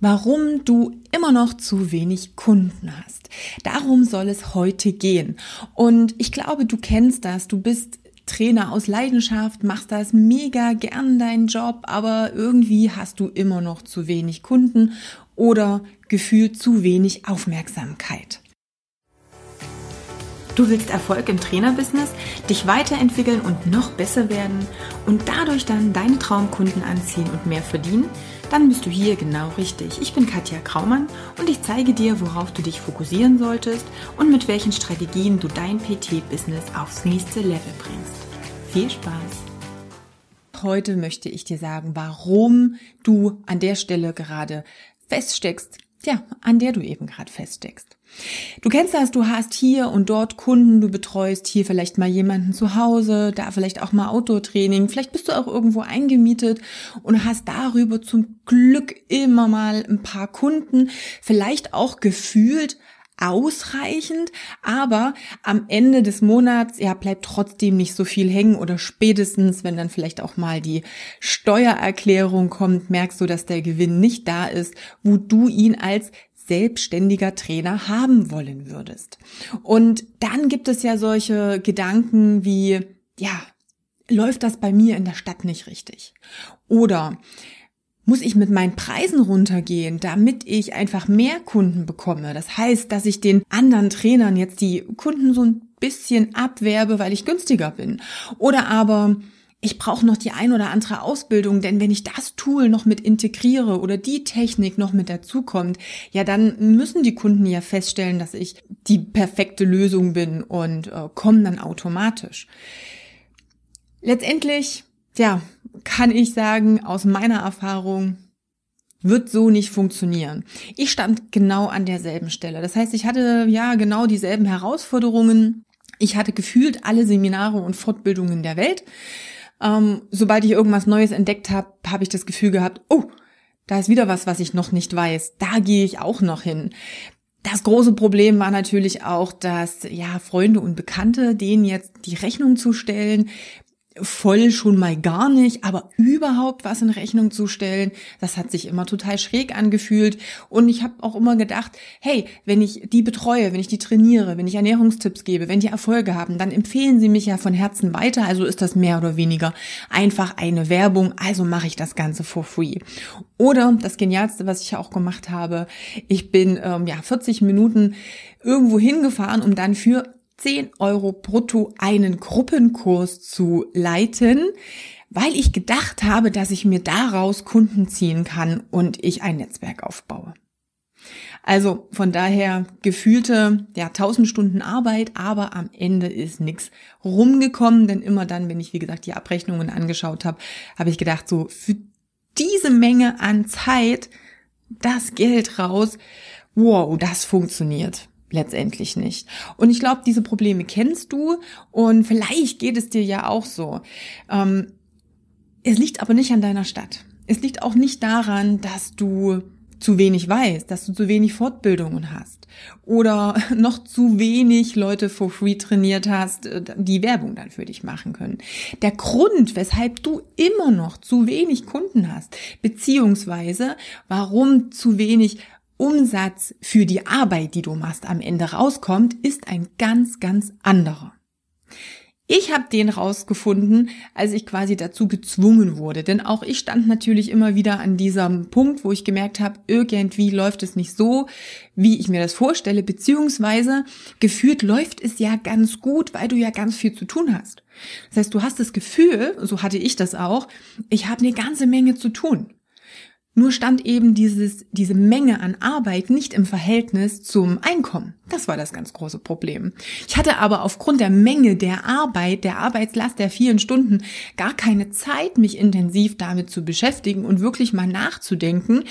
warum du immer noch zu wenig Kunden hast. Darum soll es heute gehen. Und ich glaube, du kennst das. Du bist Trainer aus Leidenschaft, machst das mega gern deinen Job, aber irgendwie hast du immer noch zu wenig Kunden oder gefühlt zu wenig Aufmerksamkeit. Du willst Erfolg im Trainerbusiness, dich weiterentwickeln und noch besser werden und dadurch dann deine Traumkunden anziehen und mehr verdienen? Dann bist du hier genau richtig. Ich bin Katja Kraumann und ich zeige dir, worauf du dich fokussieren solltest und mit welchen Strategien du dein PT-Business aufs nächste Level bringst. Viel Spaß! Heute möchte ich dir sagen, warum du an der Stelle gerade feststeckst, ja, an der du eben gerade feststeckst. Du kennst das, du hast hier und dort Kunden, du betreust hier vielleicht mal jemanden zu Hause, da vielleicht auch mal Outdoor-Training, vielleicht bist du auch irgendwo eingemietet und hast darüber zum Glück immer mal ein paar Kunden, vielleicht auch gefühlt ausreichend, aber am Ende des Monats ja bleibt trotzdem nicht so viel hängen oder spätestens, wenn dann vielleicht auch mal die Steuererklärung kommt, merkst du, dass der Gewinn nicht da ist, wo du ihn als selbstständiger Trainer haben wollen würdest. Und dann gibt es ja solche Gedanken wie, ja, läuft das bei mir in der Stadt nicht richtig? Oder muss ich mit meinen Preisen runtergehen, damit ich einfach mehr Kunden bekomme. Das heißt, dass ich den anderen Trainern jetzt die Kunden so ein bisschen abwerbe, weil ich günstiger bin. Oder aber ich brauche noch die ein oder andere Ausbildung, denn wenn ich das Tool noch mit integriere oder die Technik noch mit dazukommt, ja, dann müssen die Kunden ja feststellen, dass ich die perfekte Lösung bin und äh, kommen dann automatisch. Letztendlich ja, kann ich sagen, aus meiner Erfahrung, wird so nicht funktionieren. Ich stand genau an derselben Stelle. Das heißt, ich hatte ja genau dieselben Herausforderungen. Ich hatte gefühlt alle Seminare und Fortbildungen der Welt. Ähm, sobald ich irgendwas Neues entdeckt habe, habe ich das Gefühl gehabt, oh, da ist wieder was, was ich noch nicht weiß. Da gehe ich auch noch hin. Das große Problem war natürlich auch, dass ja Freunde und Bekannte denen jetzt die Rechnung zu stellen, voll schon mal gar nicht, aber überhaupt was in Rechnung zu stellen, das hat sich immer total schräg angefühlt. Und ich habe auch immer gedacht, hey, wenn ich die betreue, wenn ich die trainiere, wenn ich Ernährungstipps gebe, wenn die Erfolge haben, dann empfehlen sie mich ja von Herzen weiter. Also ist das mehr oder weniger einfach eine Werbung. Also mache ich das Ganze for free. Oder das Genialste, was ich auch gemacht habe, ich bin ähm, ja 40 Minuten irgendwo hingefahren, um dann für 10 Euro brutto einen Gruppenkurs zu leiten, weil ich gedacht habe, dass ich mir daraus Kunden ziehen kann und ich ein Netzwerk aufbaue. Also von daher gefühlte ja 1000 Stunden Arbeit, aber am Ende ist nichts rumgekommen, denn immer dann, wenn ich wie gesagt die Abrechnungen angeschaut habe, habe ich gedacht, so für diese Menge an Zeit das Geld raus, wow, das funktioniert letztendlich nicht. Und ich glaube, diese Probleme kennst du und vielleicht geht es dir ja auch so. Ähm, es liegt aber nicht an deiner Stadt. Es liegt auch nicht daran, dass du zu wenig weißt, dass du zu wenig Fortbildungen hast oder noch zu wenig Leute for free trainiert hast, äh, die Werbung dann für dich machen können. Der Grund, weshalb du immer noch zu wenig Kunden hast, beziehungsweise warum zu wenig Umsatz für die Arbeit, die du machst, am Ende rauskommt, ist ein ganz, ganz anderer. Ich habe den rausgefunden, als ich quasi dazu gezwungen wurde. Denn auch ich stand natürlich immer wieder an diesem Punkt, wo ich gemerkt habe, irgendwie läuft es nicht so, wie ich mir das vorstelle, beziehungsweise gefühlt läuft es ja ganz gut, weil du ja ganz viel zu tun hast. Das heißt, du hast das Gefühl, so hatte ich das auch, ich habe eine ganze Menge zu tun. Nur stand eben dieses, diese Menge an Arbeit nicht im Verhältnis zum Einkommen. Das war das ganz große Problem. Ich hatte aber aufgrund der Menge der Arbeit, der Arbeitslast der vielen Stunden gar keine Zeit, mich intensiv damit zu beschäftigen und wirklich mal nachzudenken.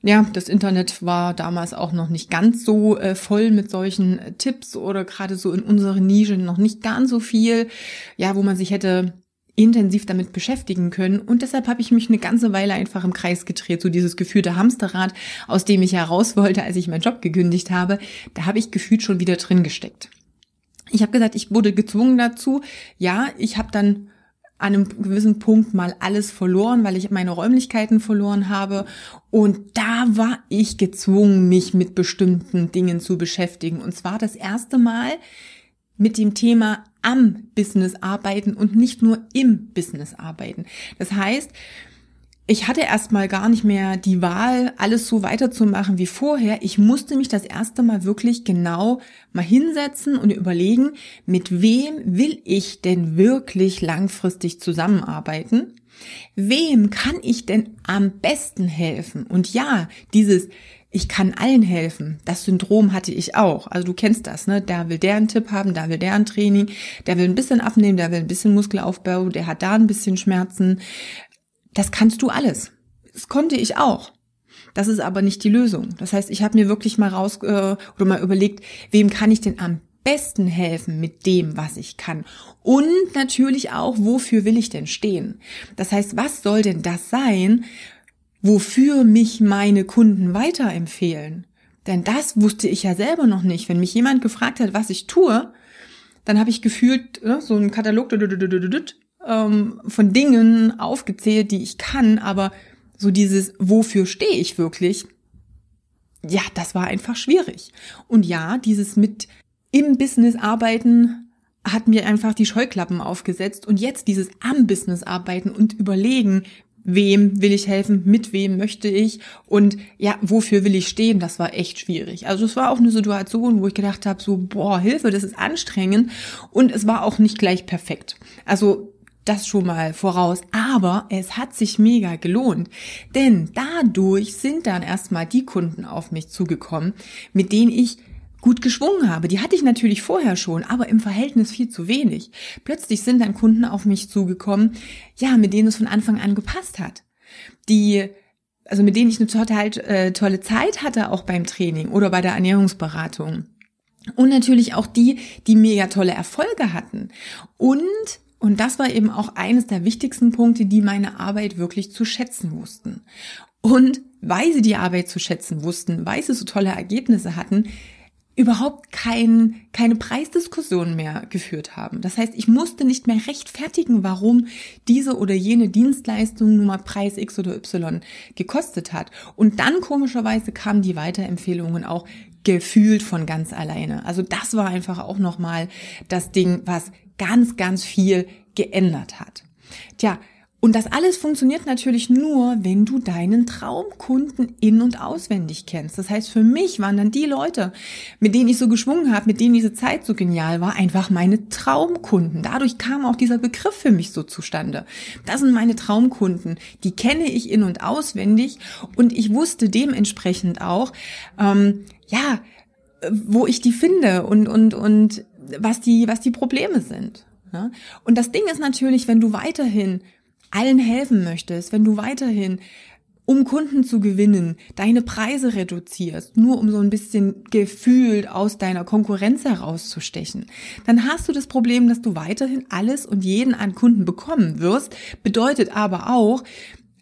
Ja, das Internet war damals auch noch nicht ganz so äh, voll mit solchen äh, Tipps oder gerade so in unserer Nische noch nicht ganz so viel, ja, wo man sich hätte intensiv damit beschäftigen können. Und deshalb habe ich mich eine ganze Weile einfach im Kreis gedreht, so dieses gefühlte Hamsterrad, aus dem ich heraus wollte, als ich meinen Job gekündigt habe. Da habe ich gefühlt schon wieder drin gesteckt. Ich habe gesagt, ich wurde gezwungen dazu. Ja, ich habe dann an einem gewissen Punkt mal alles verloren, weil ich meine Räumlichkeiten verloren habe. Und da war ich gezwungen, mich mit bestimmten Dingen zu beschäftigen. Und zwar das erste Mal mit dem Thema am Business arbeiten und nicht nur im Business arbeiten. Das heißt, ich hatte erstmal gar nicht mehr die Wahl, alles so weiterzumachen wie vorher. Ich musste mich das erste Mal wirklich genau mal hinsetzen und überlegen, mit wem will ich denn wirklich langfristig zusammenarbeiten? Wem kann ich denn am besten helfen? Und ja, dieses ich kann allen helfen. Das Syndrom hatte ich auch. Also du kennst das, ne? Da will der einen Tipp haben, da will der ein Training, der will ein bisschen abnehmen, der will ein bisschen Muskelaufbau, der hat da ein bisschen Schmerzen. Das kannst du alles. Das konnte ich auch. Das ist aber nicht die Lösung. Das heißt, ich habe mir wirklich mal raus äh, oder mal überlegt, wem kann ich denn am besten helfen mit dem, was ich kann. Und natürlich auch, wofür will ich denn stehen? Das heißt, was soll denn das sein, wofür mich meine Kunden weiterempfehlen? Denn das wusste ich ja selber noch nicht. Wenn mich jemand gefragt hat, was ich tue, dann habe ich gefühlt ne, so einen Katalog ähm, von Dingen aufgezählt, die ich kann, aber so dieses, wofür stehe ich wirklich? Ja, das war einfach schwierig. Und ja, dieses mit im Business arbeiten hat mir einfach die Scheuklappen aufgesetzt und jetzt dieses am Business arbeiten und überlegen, wem will ich helfen, mit wem möchte ich und ja, wofür will ich stehen, das war echt schwierig. Also es war auch eine Situation, wo ich gedacht habe, so, boah, Hilfe, das ist anstrengend und es war auch nicht gleich perfekt. Also das schon mal voraus. Aber es hat sich mega gelohnt. Denn dadurch sind dann erstmal die Kunden auf mich zugekommen, mit denen ich gut geschwungen habe. Die hatte ich natürlich vorher schon, aber im Verhältnis viel zu wenig. Plötzlich sind dann Kunden auf mich zugekommen, ja, mit denen es von Anfang an gepasst hat. Die also mit denen ich eine total äh, tolle Zeit hatte, auch beim Training oder bei der Ernährungsberatung. Und natürlich auch die, die mega tolle Erfolge hatten. Und und das war eben auch eines der wichtigsten Punkte, die meine Arbeit wirklich zu schätzen wussten. Und weil sie die Arbeit zu schätzen wussten, weil sie so tolle Ergebnisse hatten, überhaupt kein, keine Preisdiskussion mehr geführt haben. Das heißt, ich musste nicht mehr rechtfertigen, warum diese oder jene Dienstleistung nun mal Preis X oder Y gekostet hat. Und dann komischerweise kamen die Weiterempfehlungen auch gefühlt von ganz alleine. Also das war einfach auch nochmal das Ding, was ganz, ganz viel geändert hat. Tja, und das alles funktioniert natürlich nur, wenn du deinen Traumkunden in- und auswendig kennst. Das heißt, für mich waren dann die Leute, mit denen ich so geschwungen habe, mit denen diese Zeit so genial war, einfach meine Traumkunden. Dadurch kam auch dieser Begriff für mich so zustande. Das sind meine Traumkunden. Die kenne ich in- und auswendig und ich wusste dementsprechend auch, ähm, ja, wo ich die finde und, und, und was die, was die Probleme sind. Ja? Und das Ding ist natürlich, wenn du weiterhin allen helfen möchtest, wenn du weiterhin um Kunden zu gewinnen, deine Preise reduzierst, nur um so ein bisschen gefühlt aus deiner Konkurrenz herauszustechen, dann hast du das Problem, dass du weiterhin alles und jeden an Kunden bekommen wirst, bedeutet aber auch,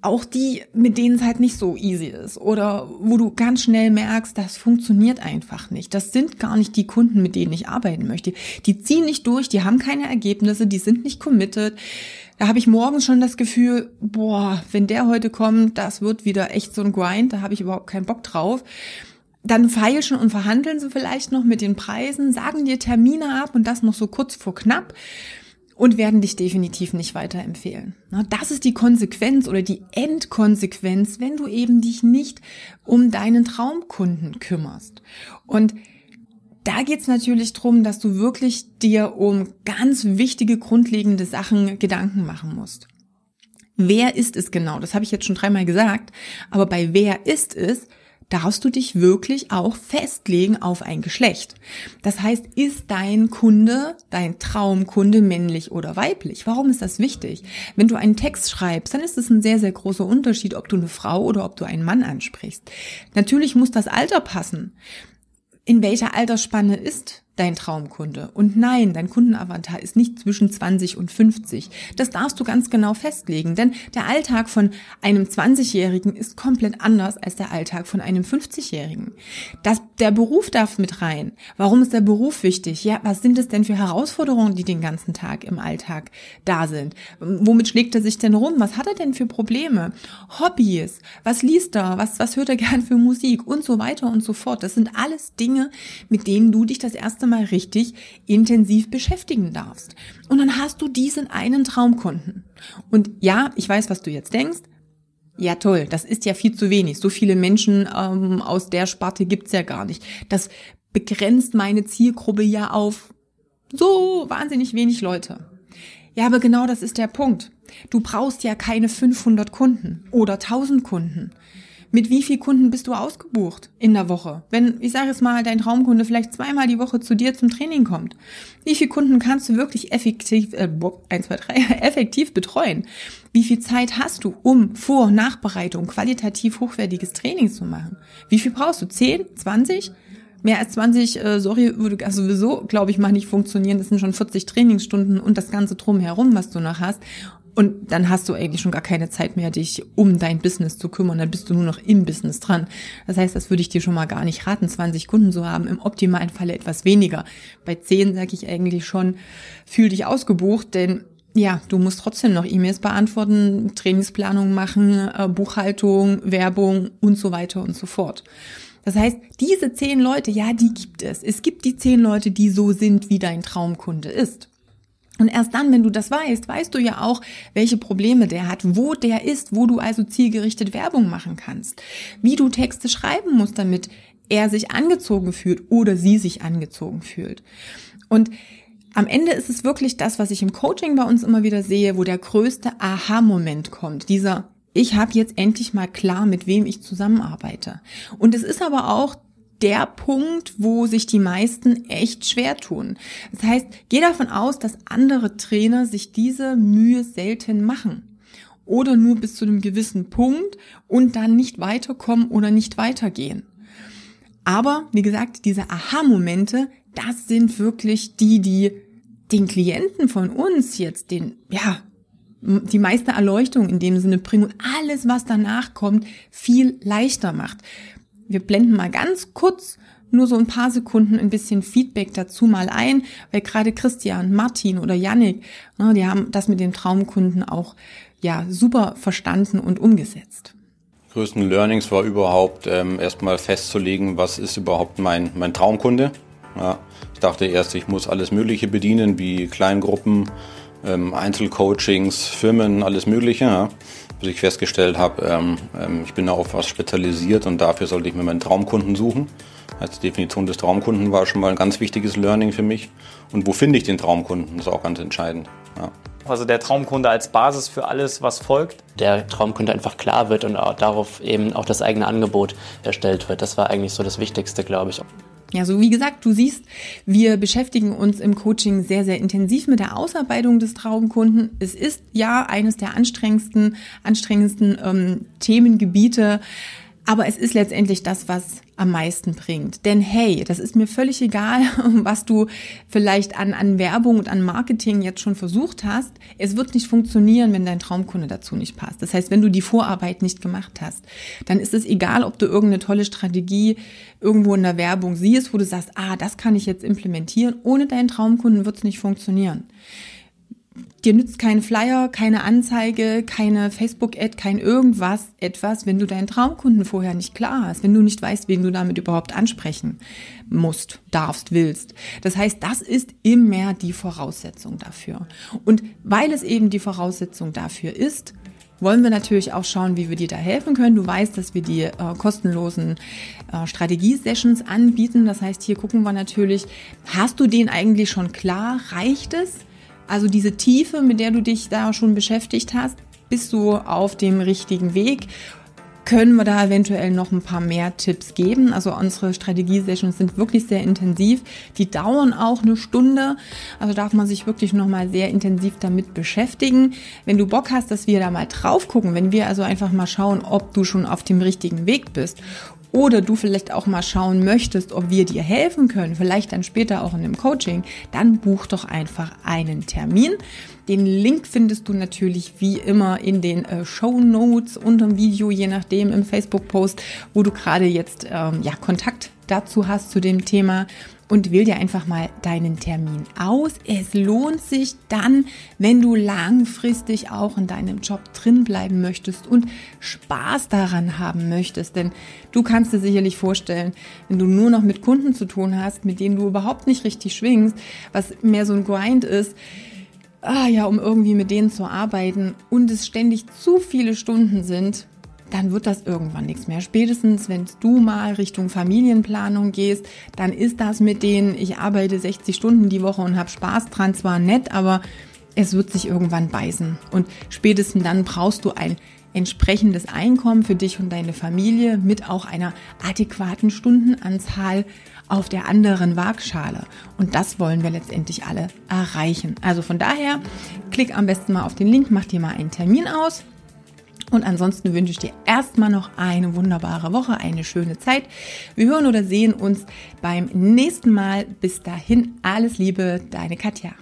auch die, mit denen es halt nicht so easy ist oder wo du ganz schnell merkst, das funktioniert einfach nicht. Das sind gar nicht die Kunden, mit denen ich arbeiten möchte. Die ziehen nicht durch, die haben keine Ergebnisse, die sind nicht committed. Da habe ich morgens schon das Gefühl, boah, wenn der heute kommt, das wird wieder echt so ein Grind, da habe ich überhaupt keinen Bock drauf. Dann feilschen und verhandeln sie vielleicht noch mit den Preisen, sagen dir Termine ab und das noch so kurz vor knapp und werden dich definitiv nicht weiterempfehlen. Das ist die Konsequenz oder die Endkonsequenz, wenn du eben dich nicht um deinen Traumkunden kümmerst. Und da geht's natürlich drum, dass du wirklich dir um ganz wichtige, grundlegende Sachen Gedanken machen musst. Wer ist es genau? Das habe ich jetzt schon dreimal gesagt. Aber bei wer ist es, darfst du dich wirklich auch festlegen auf ein Geschlecht. Das heißt, ist dein Kunde, dein Traumkunde männlich oder weiblich? Warum ist das wichtig? Wenn du einen Text schreibst, dann ist es ein sehr, sehr großer Unterschied, ob du eine Frau oder ob du einen Mann ansprichst. Natürlich muss das Alter passen. In welcher Altersspanne ist dein Traumkunde. Und nein, dein Kundenavatar ist nicht zwischen 20 und 50. Das darfst du ganz genau festlegen, denn der Alltag von einem 20-Jährigen ist komplett anders als der Alltag von einem 50-Jährigen. Das, der Beruf darf mit rein. Warum ist der Beruf wichtig? Ja, was sind es denn für Herausforderungen, die den ganzen Tag im Alltag da sind? Womit schlägt er sich denn rum? Was hat er denn für Probleme? Hobbys? Was liest er? Was, was hört er gern für Musik? Und so weiter und so fort. Das sind alles Dinge, mit denen du dich das erste Mal richtig intensiv beschäftigen darfst. Und dann hast du diesen einen Traumkunden. Und ja, ich weiß, was du jetzt denkst. Ja, toll, das ist ja viel zu wenig. So viele Menschen ähm, aus der Sparte gibt's ja gar nicht. Das begrenzt meine Zielgruppe ja auf so wahnsinnig wenig Leute. Ja, aber genau das ist der Punkt. Du brauchst ja keine 500 Kunden oder 1000 Kunden. Mit wie viel Kunden bist du ausgebucht in der Woche? Wenn, ich sage es mal, dein Traumkunde vielleicht zweimal die Woche zu dir zum Training kommt. Wie viele Kunden kannst du wirklich effektiv, äh, 1, 2, 3, effektiv betreuen? Wie viel Zeit hast du, um Vor- und Nachbereitung qualitativ hochwertiges Training zu machen? Wie viel brauchst du? 10? 20? Mehr als 20, äh, sorry, würde sowieso, glaube ich, mal nicht funktionieren. Das sind schon 40 Trainingsstunden und das Ganze drumherum, was du noch hast. Und dann hast du eigentlich schon gar keine Zeit mehr, dich um dein Business zu kümmern. Dann bist du nur noch im Business dran. Das heißt, das würde ich dir schon mal gar nicht raten, 20 Kunden zu haben. Im optimalen Falle etwas weniger. Bei 10 sage ich eigentlich schon, fühl dich ausgebucht, denn ja, du musst trotzdem noch E-Mails beantworten, Trainingsplanung machen, äh, Buchhaltung, Werbung und so weiter und so fort. Das heißt, diese zehn Leute, ja, die gibt es. Es gibt die zehn Leute, die so sind, wie dein Traumkunde ist. Und erst dann, wenn du das weißt, weißt du ja auch, welche Probleme der hat, wo der ist, wo du also zielgerichtet Werbung machen kannst, wie du Texte schreiben musst, damit er sich angezogen fühlt oder sie sich angezogen fühlt. Und am Ende ist es wirklich das, was ich im Coaching bei uns immer wieder sehe, wo der größte Aha-Moment kommt. Dieser, ich habe jetzt endlich mal klar, mit wem ich zusammenarbeite. Und es ist aber auch der Punkt, wo sich die meisten echt schwer tun. Das heißt, geh davon aus, dass andere Trainer sich diese Mühe selten machen oder nur bis zu einem gewissen Punkt und dann nicht weiterkommen oder nicht weitergehen. Aber wie gesagt, diese Aha-Momente, das sind wirklich die, die den Klienten von uns jetzt den, ja, die meiste Erleuchtung in dem Sinne bringen und alles, was danach kommt, viel leichter macht wir blenden mal ganz kurz nur so ein paar Sekunden ein bisschen Feedback dazu mal ein, weil gerade Christian, Martin oder Yannick, ne, die haben das mit den Traumkunden auch ja super verstanden und umgesetzt. Größten Learnings war überhaupt ähm, erstmal festzulegen, was ist überhaupt mein, mein Traumkunde. Ja, ich dachte erst, ich muss alles Mögliche bedienen, wie Kleingruppen, ähm, Einzelcoachings, Firmen, alles Mögliche. Ja bis ich festgestellt habe, ähm, ähm, ich bin da auf was spezialisiert und dafür sollte ich mir meinen Traumkunden suchen. Als Definition des Traumkunden war schon mal ein ganz wichtiges Learning für mich. Und wo finde ich den Traumkunden, das ist auch ganz entscheidend. Ja. Also der Traumkunde als Basis für alles, was folgt. Der Traumkunde einfach klar wird und darauf eben auch das eigene Angebot erstellt wird. Das war eigentlich so das Wichtigste, glaube ich. Ja, so wie gesagt, du siehst, wir beschäftigen uns im Coaching sehr, sehr intensiv mit der Ausarbeitung des Traumkunden. Es ist ja eines der anstrengendsten, anstrengendsten ähm, Themengebiete. Aber es ist letztendlich das, was am meisten bringt. Denn hey, das ist mir völlig egal, was du vielleicht an, an Werbung und an Marketing jetzt schon versucht hast. Es wird nicht funktionieren, wenn dein Traumkunde dazu nicht passt. Das heißt, wenn du die Vorarbeit nicht gemacht hast, dann ist es egal, ob du irgendeine tolle Strategie irgendwo in der Werbung siehst, wo du sagst, ah, das kann ich jetzt implementieren. Ohne deinen Traumkunden wird es nicht funktionieren. Dir nützt kein Flyer, keine Anzeige, keine Facebook-Ad, kein irgendwas, etwas, wenn du deinen Traumkunden vorher nicht klar hast, wenn du nicht weißt, wen du damit überhaupt ansprechen musst, darfst, willst. Das heißt, das ist immer die Voraussetzung dafür. Und weil es eben die Voraussetzung dafür ist, wollen wir natürlich auch schauen, wie wir dir da helfen können. Du weißt, dass wir die äh, kostenlosen äh, Strategie-Sessions anbieten. Das heißt, hier gucken wir natürlich, hast du den eigentlich schon klar? Reicht es? Also diese Tiefe, mit der du dich da schon beschäftigt hast, bist du auf dem richtigen Weg können wir da eventuell noch ein paar mehr Tipps geben. Also unsere Strategie-Sessions sind wirklich sehr intensiv. Die dauern auch eine Stunde. Also darf man sich wirklich nochmal sehr intensiv damit beschäftigen. Wenn du Bock hast, dass wir da mal drauf gucken, wenn wir also einfach mal schauen, ob du schon auf dem richtigen Weg bist oder du vielleicht auch mal schauen möchtest, ob wir dir helfen können, vielleicht dann später auch in einem Coaching, dann buch doch einfach einen Termin. Den Link findest du natürlich wie immer in den äh, Show Notes unter dem Video, je nachdem im Facebook-Post, wo du gerade jetzt ähm, ja Kontakt dazu hast zu dem Thema und wähl dir einfach mal deinen Termin aus. Es lohnt sich dann, wenn du langfristig auch in deinem Job drin bleiben möchtest und Spaß daran haben möchtest. Denn du kannst dir sicherlich vorstellen, wenn du nur noch mit Kunden zu tun hast, mit denen du überhaupt nicht richtig schwingst, was mehr so ein Grind ist, ah ja, um irgendwie mit denen zu arbeiten und es ständig zu viele Stunden sind, dann wird das irgendwann nichts mehr. Spätestens, wenn du mal Richtung Familienplanung gehst, dann ist das mit denen, ich arbeite 60 Stunden die Woche und habe Spaß dran, zwar nett, aber es wird sich irgendwann beißen. Und spätestens dann brauchst du ein entsprechendes Einkommen für dich und deine Familie mit auch einer adäquaten Stundenanzahl auf der anderen Waagschale. Und das wollen wir letztendlich alle erreichen. Also von daher, klick am besten mal auf den Link, mach dir mal einen Termin aus. Und ansonsten wünsche ich dir erstmal noch eine wunderbare Woche, eine schöne Zeit. Wir hören oder sehen uns beim nächsten Mal. Bis dahin, alles Liebe, deine Katja.